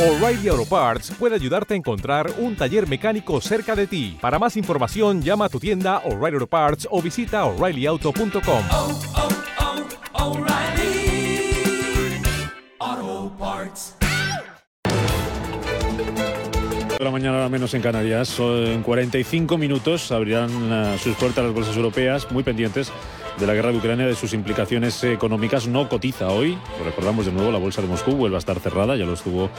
O'Reilly Auto Parts puede ayudarte a encontrar un taller mecánico cerca de ti. Para más información, llama a tu tienda O'Reilly Auto Parts o visita oreillyauto.com. oh, oh. De la mañana, ahora menos en Canarias. En 45 minutos abrirán eh, sus puertas las bolsas europeas, muy pendientes de la guerra de Ucrania, de sus implicaciones económicas. No cotiza hoy. Recordamos de nuevo, la bolsa de Moscú vuelve a estar cerrada, ya lo estuvo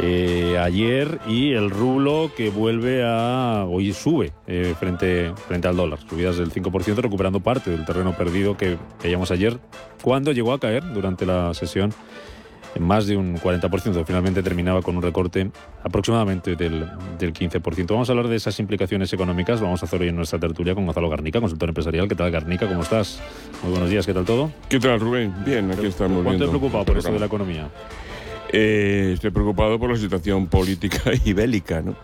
eh, ayer. Y el rublo que vuelve a. Hoy sube eh, frente, frente al dólar. Subidas del 5%, recuperando parte del terreno perdido que veíamos ayer, cuando llegó a caer durante la sesión en más de un 40%. Finalmente terminaba con un recorte aproximadamente del, del 15%. Vamos a hablar de esas implicaciones económicas. Vamos a hacer hoy en nuestra tertulia con Gonzalo Garnica, consultor empresarial. ¿Qué tal, Garnica? ¿Cómo estás? Muy buenos días. ¿Qué tal todo? ¿Qué tal, Rubén? Bien, aquí estamos. ¿Cuánto te preocupado por esto de la economía? Eh, estoy preocupado por la situación política y bélica, ¿no?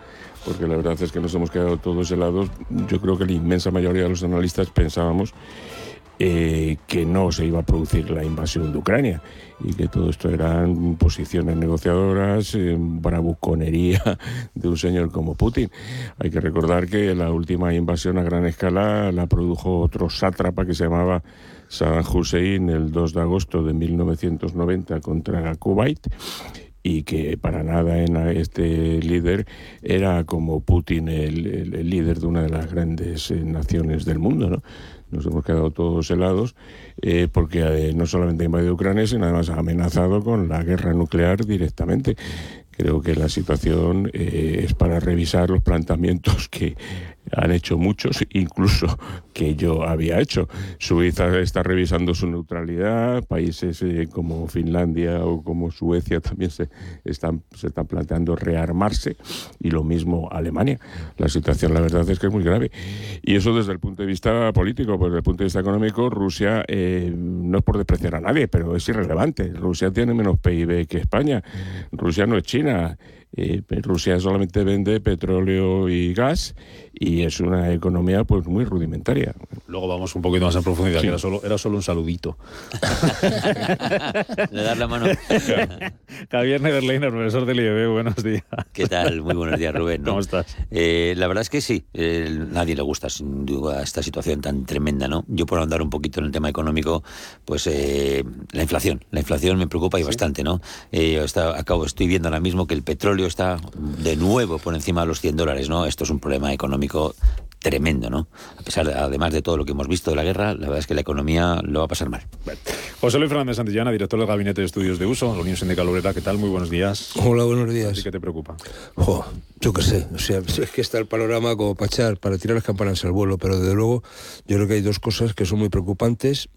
Porque la verdad es que nos hemos quedado todos helados. Yo creo que la inmensa mayoría de los analistas pensábamos eh, que no se iba a producir la invasión de Ucrania y que todo esto eran posiciones negociadoras, eh, bravuconería de un señor como Putin. Hay que recordar que la última invasión a gran escala la produjo otro sátrapa que se llamaba Saddam Hussein el 2 de agosto de 1990 contra Kuwait y que para nada en este líder era como Putin el, el- el líder de una de las grandes eh, naciones del mundo, ¿no? Nos hemos quedado todos helados eh, porque eh, no solamente ha invadido Ucrania, sino además ha amenazado con la guerra nuclear directamente. Creo que la situación eh, es para revisar los planteamientos que han hecho muchos, incluso que yo había hecho. Suiza está revisando su neutralidad, países eh, como Finlandia o como Suecia también se están, se están planteando rearmarse y lo mismo Alemania. La situación, la verdad, es que es muy grave. Y eso desde el punto de vista político, pues desde el punto de vista económico, Rusia eh, no es por despreciar a nadie, pero es irrelevante. Rusia tiene menos PIB que España. Rusia no es China. Yeah. Eh, Rusia solamente vende petróleo y gas y es una economía pues muy rudimentaria. Luego vamos un poquito más en profundidad, Sí. que era solo, era solo un saludito. Le dar la mano. Javier Nederleiner, profesor del IEB, buenos días. ¿Qué tal? Muy buenos días, Rubén. ¿no? ¿Cómo estás? Eh, la verdad es que sí, eh, nadie le gusta sin duda esta situación tan tremenda, ¿no? Yo por andar un poquito en el tema económico, pues eh, la inflación, la inflación me preocupa y bastante, ¿no? Eh, está, acabo, estoy viendo ahora mismo que el petróleo está de nuevo por encima de los 100 dólares, ¿no? Esto es un problema económico tremendo, ¿no? A pesar, de- además de todo lo que hemos visto de la guerra, la verdad es que la economía lo va a pasar mal. José Luis Fernández Santillana, director del Gabinete de Estudios de Uso, Unión Sindical Obrera. ¿Qué tal? Muy buenos días. Hola, buenos ¿A días. ti qué te preocupa? Jo, yo qué sé, o sea, es que está el panorama como para echar, para tirar las campanas al vuelo, pero desde luego yo creo que hay dos cosas que son muy preocupantes.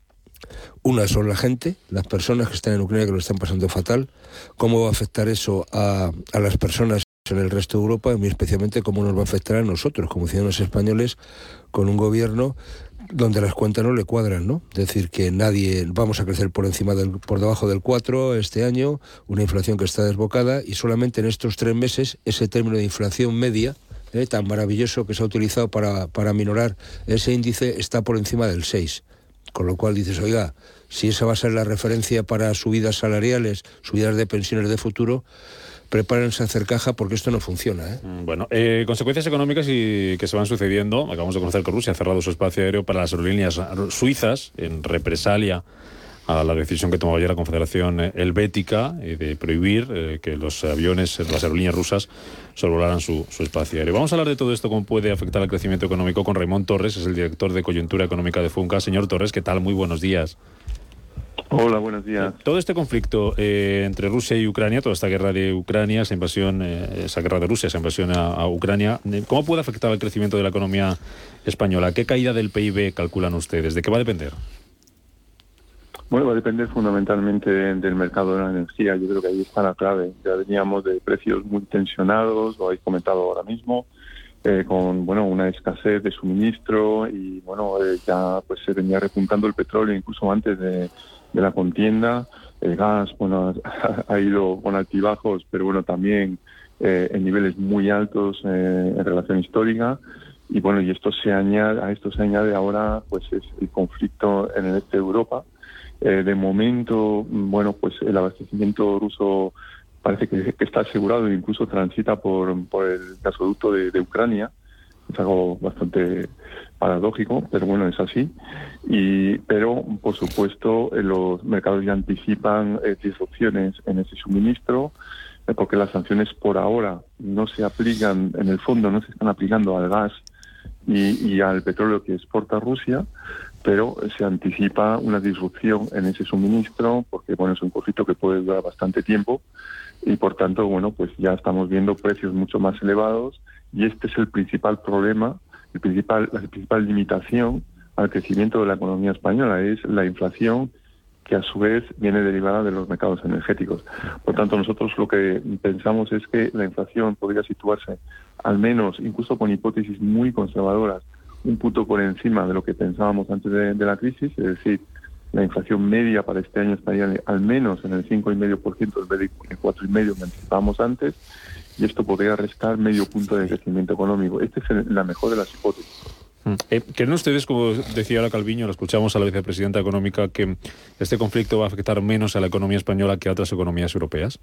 Una son la gente, las personas que están en Ucrania que lo están pasando fatal, cómo va a afectar eso a, las personas en el resto de Europa y muy especialmente cómo nos va a afectar a nosotros como ciudadanos españoles con un gobierno donde las cuentas no le cuadran, ¿no? Es decir, que nadie vamos a crecer por encima del por debajo del 4 este año, una inflación que está desbocada y solamente en estos tres meses ese término de inflación media eh, tan maravilloso que se ha utilizado para, para minorar ese índice está por encima del 6. Con lo cual dices, oiga, si esa va a ser la referencia para subidas salariales, subidas de pensiones de futuro, prepárense a hacer caja porque esto no funciona. ¿eh? Mm, Bueno, eh, consecuencias económicas y que se van sucediendo. Acabamos de conocer que Rusia ha cerrado su espacio aéreo para las aerolíneas suizas en represalia a la decisión que tomó ayer la Confederación eh, Helvética eh, de prohibir eh, que los aviones, las aerolíneas rusas, sobrevolaran su, su espacio aéreo. Vamos a hablar de todo esto, cómo puede afectar al crecimiento económico con Raymond Torres, es el director de coyuntura económica de Funca. Señor Torres, ¿qué tal? Muy buenos días. Hola, buenos días. Todo este conflicto eh, entre Rusia y Ucrania, toda esta guerra de Ucrania, esa invasión, eh, esa guerra de Rusia, esa invasión a, a Ucrania, ¿cómo puede afectar al crecimiento de la economía española? ¿Qué caída del PIB calculan ustedes? ¿De qué va a depender? Bueno, va a depender fundamentalmente del mercado de la energía. Yo creo que ahí está la clave. Ya veníamos de precios muy tensionados, lo habéis comentado ahora mismo, eh, con bueno una escasez de suministro y bueno eh, ya pues se venía repuntando el petróleo incluso antes de, la contienda. El gas, bueno, ha, ha ido con altibajos, pero bueno también eh, en niveles muy altos eh, en relación histórica. Y bueno, y esto se añade, a esto se añade ahora pues es el conflicto en el este de Europa. Eh, de momento, mm, bueno, pues el abastecimiento ruso parece que, está asegurado e incluso transita por, por el gasoducto de, Ucrania. Es algo bastante paradójico, pero bueno, es así. Y, pero, por supuesto, eh, los mercados ya anticipan eh, disrupciones en ese suministro, eh, porque las sanciones por ahora no se aplican, en el fondo no se están aplicando al gas y al petróleo que exporta Rusia, pero se anticipa una disrupción en ese suministro, porque bueno, es un conflicto que puede durar bastante tiempo y por tanto, bueno, pues ya estamos viendo precios mucho más elevados y este es el principal problema, el principal, la principal limitación al crecimiento de la economía española, es la inflación que a su vez viene derivada de los mercados energéticos. Por tanto, nosotros lo que pensamos es que la inflación podría situarse, al menos, incluso con hipótesis muy conservadoras, un punto por encima de lo que pensábamos antes de, la crisis, es decir, la inflación media para este año estaría al menos en el 5,5% en vez del 4,5% que anticipábamos antes, y esto podría restar medio punto de crecimiento económico. Esta es la mejor de las hipótesis. Eh, ¿Creen ustedes, como decía la Calviño, lo escuchamos a la vicepresidenta económica, que este conflicto va a afectar menos a la economía española que a otras economías europeas?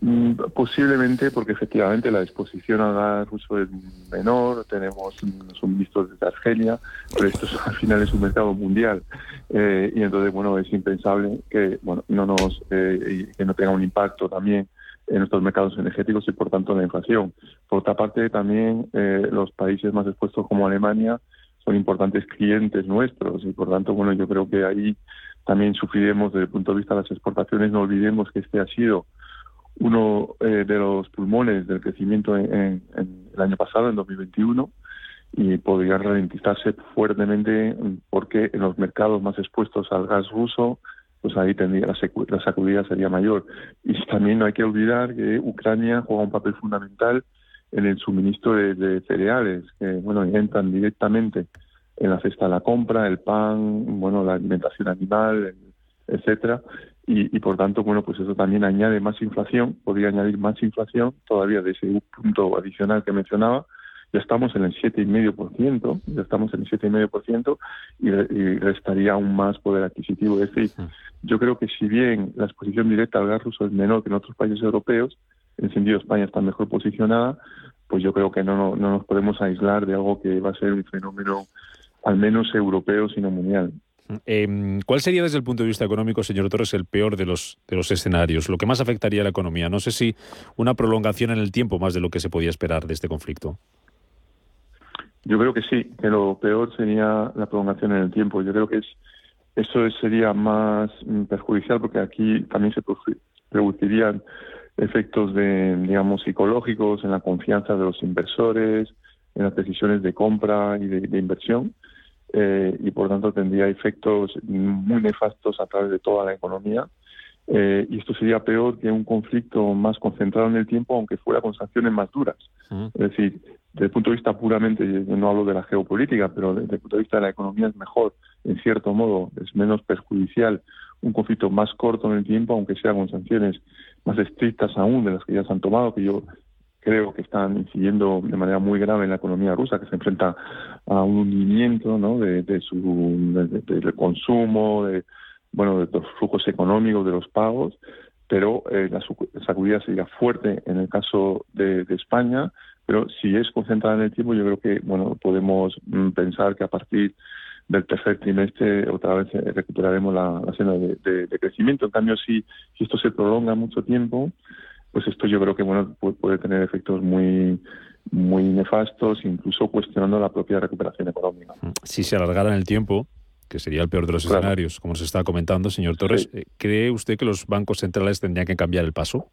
Mm, Posiblemente porque efectivamente la exposición al gas ruso es menor, tenemos mm, suministros desde Argelia, pero esto es- al final es un mercado mundial Eh, y entonces bueno es impensable que bueno no nos eh, que no tenga un impacto también en nuestros mercados energéticos y por tanto en la inflación. Por otra parte también eh, los países más expuestos como Alemania son importantes clientes nuestros y por tanto bueno yo creo que ahí también sufriremos desde el punto de vista de las exportaciones. No olvidemos que este ha sido uno eh, de los pulmones del crecimiento en, en- el año pasado, en 2021, y podría ralentizarse fuertemente porque en los mercados más expuestos al gas ruso, pues ahí tendría la sacudida sería mayor. Y también no hay que olvidar que Ucrania juega un papel fundamental en el suministro de, de cereales, que bueno entran directamente en la cesta de la compra, el pan, bueno la alimentación animal, etcétera y, y por tanto, bueno, pues eso también añade más inflación, podría añadir más inflación todavía de ese punto adicional que mencionaba. Ya estamos en el 7,5%, ya estamos en el 7,5% y, y restaría aún más poder adquisitivo. Es decir, yo creo que si bien la exposición directa al gas ruso es menor que en otros países europeos, en sentido España está mejor posicionada, pues yo creo que no, no, no nos podemos aislar de algo que va a ser un fenómeno al menos europeo, sino mundial. Eh, ¿Cuál sería desde el punto de vista económico, señor Torres, el peor de los, de los escenarios? Lo que más afectaría a la economía. No sé si una prolongación en el tiempo más de lo que se podía esperar de este conflicto. Yo creo que sí, que lo peor sería la prolongación en el tiempo. Yo creo que es eso es- sería más mm, perjudicial porque aquí también se produ- producirían efectos de, digamos, psicológicos en la confianza de los inversores, en las decisiones de compra y de inversión, eh, y por tanto tendría efectos muy nefastos a través de toda la economía. Eh, y esto sería peor que un conflicto más concentrado en el tiempo, aunque fuera con sanciones más duras. Es decir, desde el punto de vista puramente, yo no hablo de la geopolítica, pero desde el punto de vista de la economía es mejor, en cierto modo, es menos perjudicial un conflicto más corto en el tiempo, aunque sea con sanciones más estrictas aún de las que ya se han tomado, que yo creo que están incidiendo de manera muy grave en la economía rusa, que se enfrenta a un hundimiento ¿no? de, de su de- de- del consumo, de, bueno, de los flujos económicos, de los pagos, pero eh, la sacudida sería fuerte en el caso de, de España, pero si es concentrada en el tiempo, yo creo que bueno podemos mm, pensar que a partir del tercer trimestre otra vez eh, recuperaremos la, la senda de, de- de crecimiento. En cambio, si, si esto se prolonga mucho tiempo, pues esto yo creo que bueno puede, tener efectos muy muy nefastos, incluso cuestionando la propia recuperación económica. Si se alargara en el tiempo, que sería el peor de los Claro. escenarios, como se está comentando, señor Torres, Sí. eh, ¿cree usted que los bancos centrales tendrían que cambiar el paso?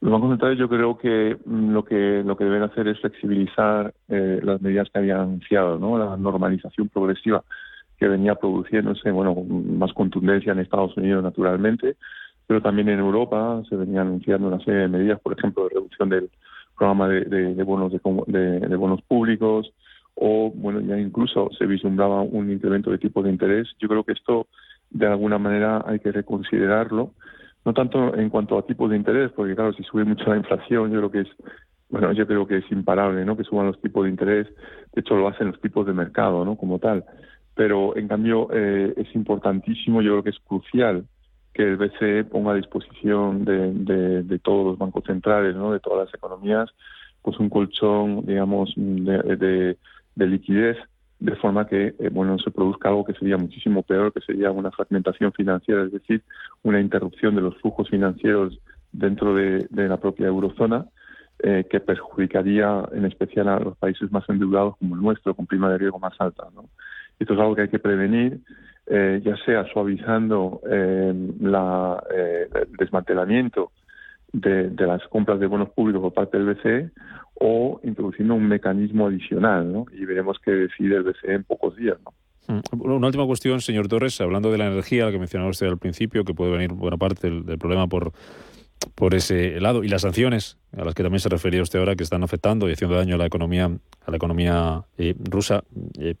Los bancos centrales yo creo que mm, lo que lo que deben hacer es flexibilizar eh, las medidas que habían anunciado, ¿no? La normalización progresiva que venía produciéndose, bueno, con más contundencia en Estados Unidos naturalmente, pero también en Europa se venía anunciando una serie de medidas, por ejemplo, de reducción del programa de, de- bonos de, de- bonos públicos o bueno ya incluso se vislumbraba un incremento de tipo de interés. Yo creo que esto de alguna manera hay que reconsiderarlo no tanto en cuanto a tipos de interés, porque claro, si sube mucho la inflación, yo creo que es, bueno, yo creo que es imparable, ¿no? Que suban los tipos de interés, de hecho lo hacen los tipos de mercado, ¿no? Como tal. Pero en cambio eh, es importantísimo, yo creo que es crucial que el BCE ponga a disposición de, de- de todos los bancos centrales, ¿no? de todas las economías, pues un colchón, digamos, de, de- de liquidez, de forma que, eh, bueno, se produzca algo que sería muchísimo peor, que sería una fragmentación financiera, es decir, una interrupción de los flujos financieros dentro de, de la propia eurozona, eh, que perjudicaría en especial a los países más endeudados como el nuestro, con prima de riesgo más alta. ¿no? Esto es algo que hay que prevenir, eh, ya sea suavizando eh, la, eh, el desmantelamiento de, las compras de bonos públicos por parte del BCE o introduciendo un mecanismo adicional, ¿no? Y veremos qué decide el BCE en pocos días, ¿no? Mm. Una última cuestión, señor Torres, hablando de la energía, que mencionaba usted al principio, que puede venir buena parte del problema por, por ese lado, y las sanciones, a las que también se refería usted ahora, que están afectando y haciendo daño a la economía, a la economía eh, rusa. Eh,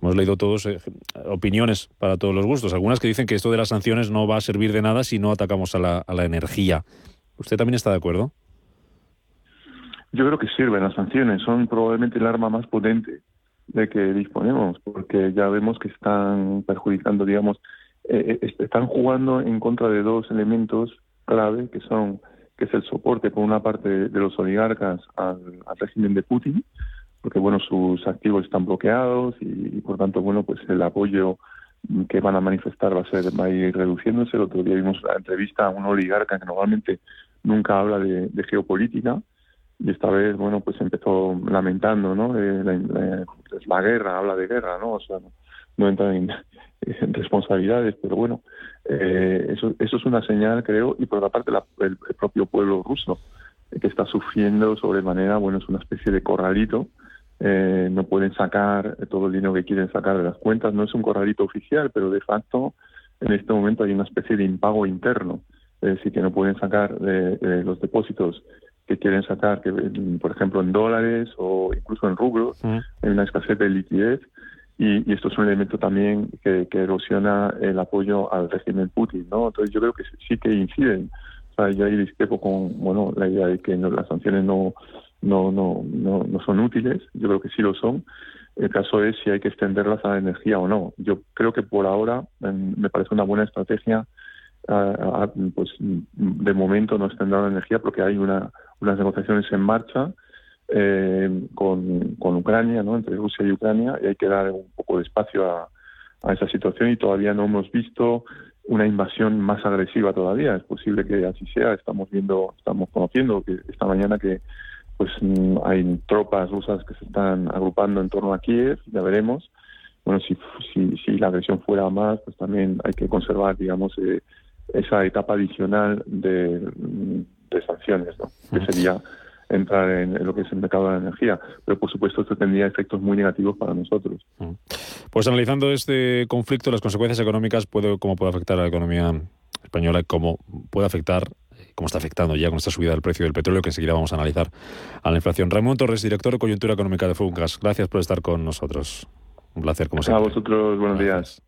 hemos leído todos eh, opiniones para todos los gustos, algunas que dicen que esto de las sanciones no va a servir de nada si no atacamos a la, a la energía. ¿Usted también está de acuerdo? Yo creo que sirven las sanciones, son probablemente el arma más potente de que disponemos, porque ya vemos que están perjudicando, digamos, están jugando en contra de dos elementos clave, que son que es el soporte por una parte de los oligarcas al, régimen de Putin, porque bueno sus activos están bloqueados y, por tanto bueno pues el apoyo que van a manifestar va a ser va a ir reduciéndose. El otro día vimos la entrevista a un oligarca que normalmente nunca habla de, de geopolítica y esta vez bueno pues empezó lamentando no eh, la, la, la, guerra habla de guerra no o sea no, no entra en, en, responsabilidades pero bueno eh, eso eso es una señal creo y por otra parte la, el, el, propio pueblo ruso eh, que está sufriendo sobremanera bueno es una especie de corralito eh, no pueden sacar todo el dinero que quieren sacar de las cuentas no es un corralito oficial pero de facto en este momento hay una especie de impago interno es decir que no pueden sacar de los depósitos que quieren sacar, que por ejemplo en dólares o incluso en rublos, hay una escasez de liquidez y, y, esto es un elemento también que, que, erosiona el apoyo al régimen Putin, ¿no? Entonces yo creo que sí que inciden. O sea, yo ahí discrepo con, bueno, la idea de que no, las sanciones no, no, no, no, no son útiles, yo creo que sí lo son. El caso es si hay que extenderlas a la energía o no. Yo creo que por ahora en, me parece una buena estrategia Uh, uh, pues de momento no extender la energía porque hay una, unas negociaciones en marcha eh, con, con, Ucrania, ¿no? entre Rusia y Ucrania, y hay que dar un poco de espacio a, a, esa situación y todavía no hemos visto una invasión más agresiva todavía. Es posible que así sea. Estamos viendo, estamos conociendo que esta mañana que pues hay tropas rusas que se están agrupando en torno a Kiev, ya veremos. Bueno, si, si, si la agresión fuera más, pues también hay que conservar, digamos, eh, esa etapa adicional de, de sanciones, ¿no? que sería entrar en, lo que es el mercado de la energía. Pero por supuesto esto tendría efectos muy negativos para nosotros. Pues analizando este conflicto, las consecuencias económicas, puede, cómo puede afectar a la economía española, cómo puede afectar, cómo está afectando ya con esta subida del precio del petróleo, que enseguida vamos a analizar a la inflación. Ramón Torres, director de coyuntura económica de Funcas, gracias por estar con nosotros. Un placer, como siempre. A vosotros, buenos días.